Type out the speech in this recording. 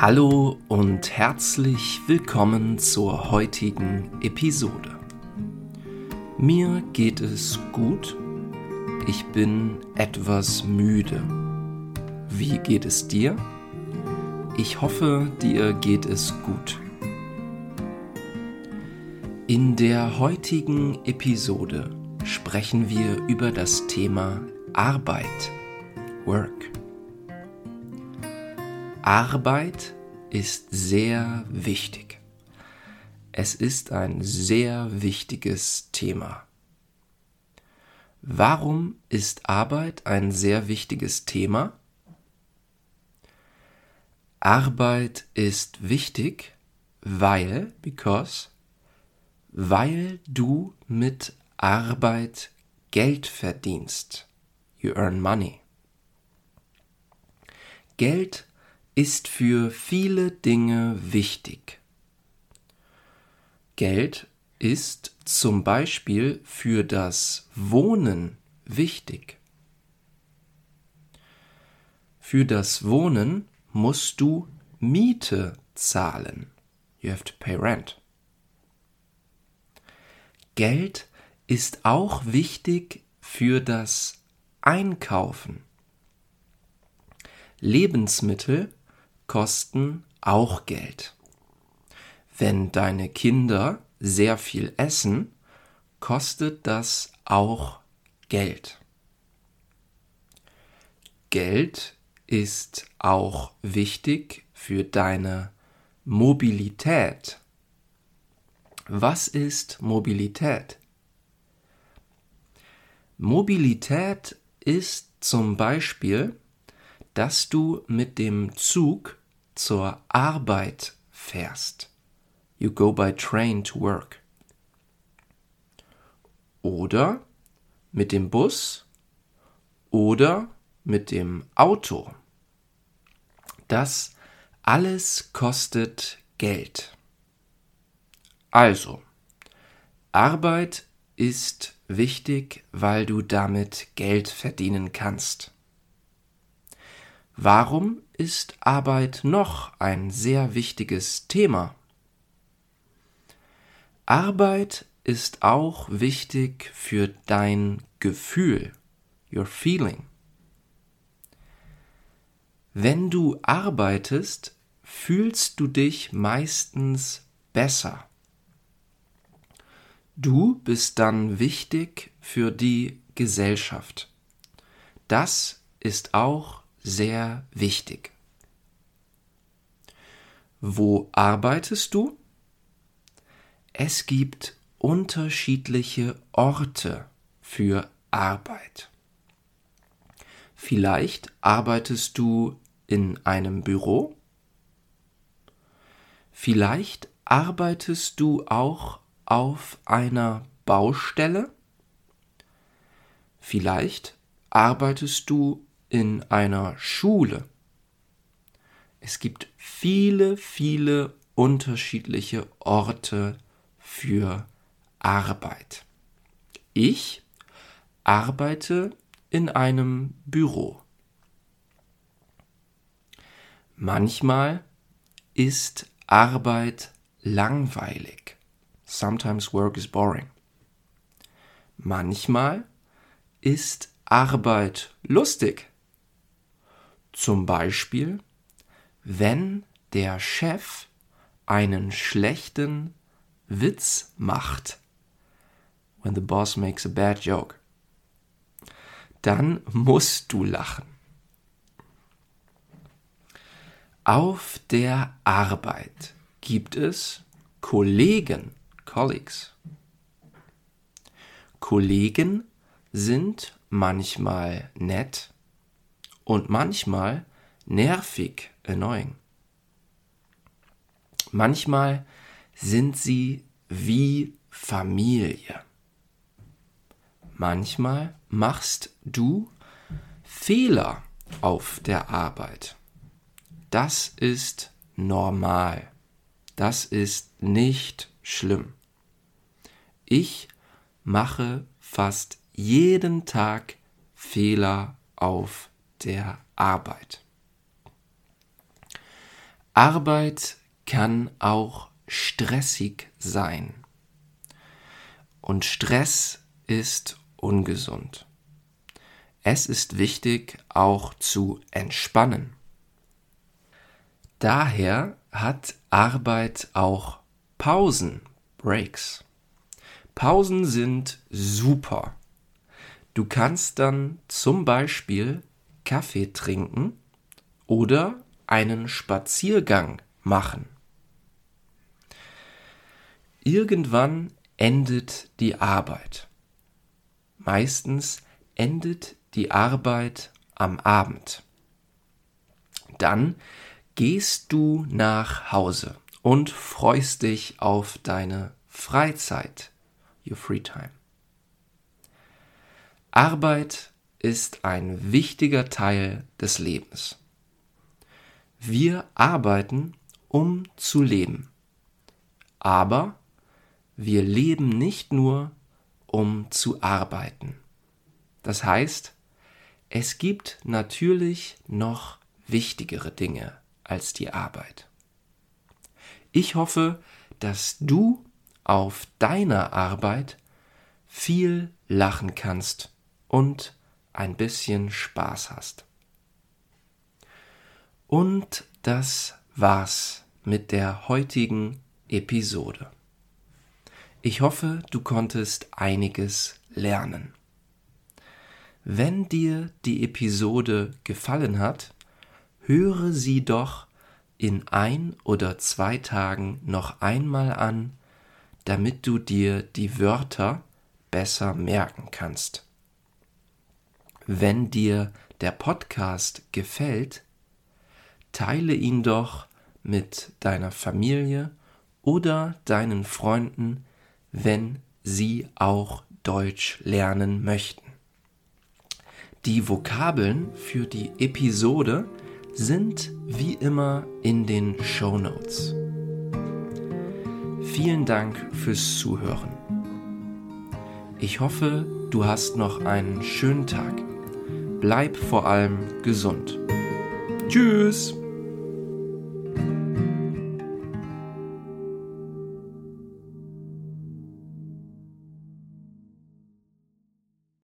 Hallo und herzlich willkommen zur heutigen Episode. Mir geht es gut, ich bin etwas müde. Wie geht es dir? Ich hoffe, dir geht es gut. In der heutigen Episode sprechen wir über das Thema Arbeit, Work. Arbeit ist sehr wichtig. Es ist ein sehr wichtiges Thema. Warum ist Arbeit ein sehr wichtiges Thema? Arbeit ist wichtig, weil, because, weil du mit Arbeit Geld verdienst. You earn money. Geld ist für viele Dinge wichtig. Geld ist zum Beispiel für das Wohnen wichtig. Für das Wohnen musst du Miete zahlen. You have to pay rent. Geld ist auch wichtig für das Einkaufen. Lebensmittel kosten auch Geld. Wenn deine Kinder sehr viel essen, kostet das auch Geld. Geld ist auch wichtig für deine Mobilität. Was ist Mobilität? Mobilität ist zum Beispiel, dass du mit dem Zug zur Arbeit fährst. You go by train to work. Oder mit dem Bus oder mit dem Auto. Das alles kostet Geld. Also, Arbeit ist wichtig, weil du damit Geld verdienen kannst. Warum ist Arbeit noch ein sehr wichtiges Thema? Arbeit ist auch wichtig für dein Gefühl, your feeling. Wenn du arbeitest, fühlst du dich meistens besser. Du bist dann wichtig für die Gesellschaft. Das ist auch sehr wichtig. Wo arbeitest du? Es gibt unterschiedliche Orte für Arbeit. Vielleicht arbeitest du in einem Büro. Vielleicht arbeitest du auch auf einer Baustelle? Vielleicht arbeitest du in einer Schule. Es gibt viele, viele unterschiedliche Orte für Arbeit. Ich arbeite in einem Büro. Manchmal ist Arbeit langweilig. Sometimes work is boring. Manchmal ist Arbeit lustig. Zum Beispiel, wenn der Chef einen schlechten Witz macht. When the boss makes a bad joke. Dann musst du lachen. Auf der Arbeit gibt es Kollegen Colleagues. Kollegen sind manchmal nett und manchmal nervig, annoying. Manchmal sind sie wie Familie. Manchmal machst du Fehler auf der Arbeit. Das ist normal. Das ist nicht schlimm. Ich mache fast jeden Tag Fehler auf der Arbeit. Arbeit kann auch stressig sein. Und Stress ist ungesund. Es ist wichtig, auch zu entspannen. Daher hat Arbeit auch Pausen, Breaks. Pausen sind super. Du kannst dann zum Beispiel Kaffee trinken oder einen Spaziergang machen. Irgendwann endet die Arbeit. Meistens endet die Arbeit am Abend. Dann gehst du nach Hause und freust dich auf deine Freizeit, your free time. Arbeit ist ein wichtiger Teil des Lebens. Wir arbeiten, um zu leben. Aber wir leben nicht nur, um zu arbeiten. Das heißt, es gibt natürlich noch wichtigere Dinge als die Arbeit. Ich hoffe, dass du auf deiner Arbeit viel lachen kannst und ein bisschen Spaß hast. Und das war's mit der heutigen Episode. Ich hoffe, du konntest einiges lernen. Wenn dir die Episode gefallen hat, höre sie doch in ein oder zwei Tagen noch einmal an, damit du dir die Wörter besser merken kannst. Wenn dir der Podcast gefällt, teile ihn doch mit deiner Familie oder deinen Freunden, wenn sie auch Deutsch lernen möchten. Die Vokabeln für die Episode sind wie immer in den Show Notes. Vielen Dank fürs Zuhören. Ich hoffe, du hast noch einen schönen Tag. Bleib vor allem gesund. Tschüss!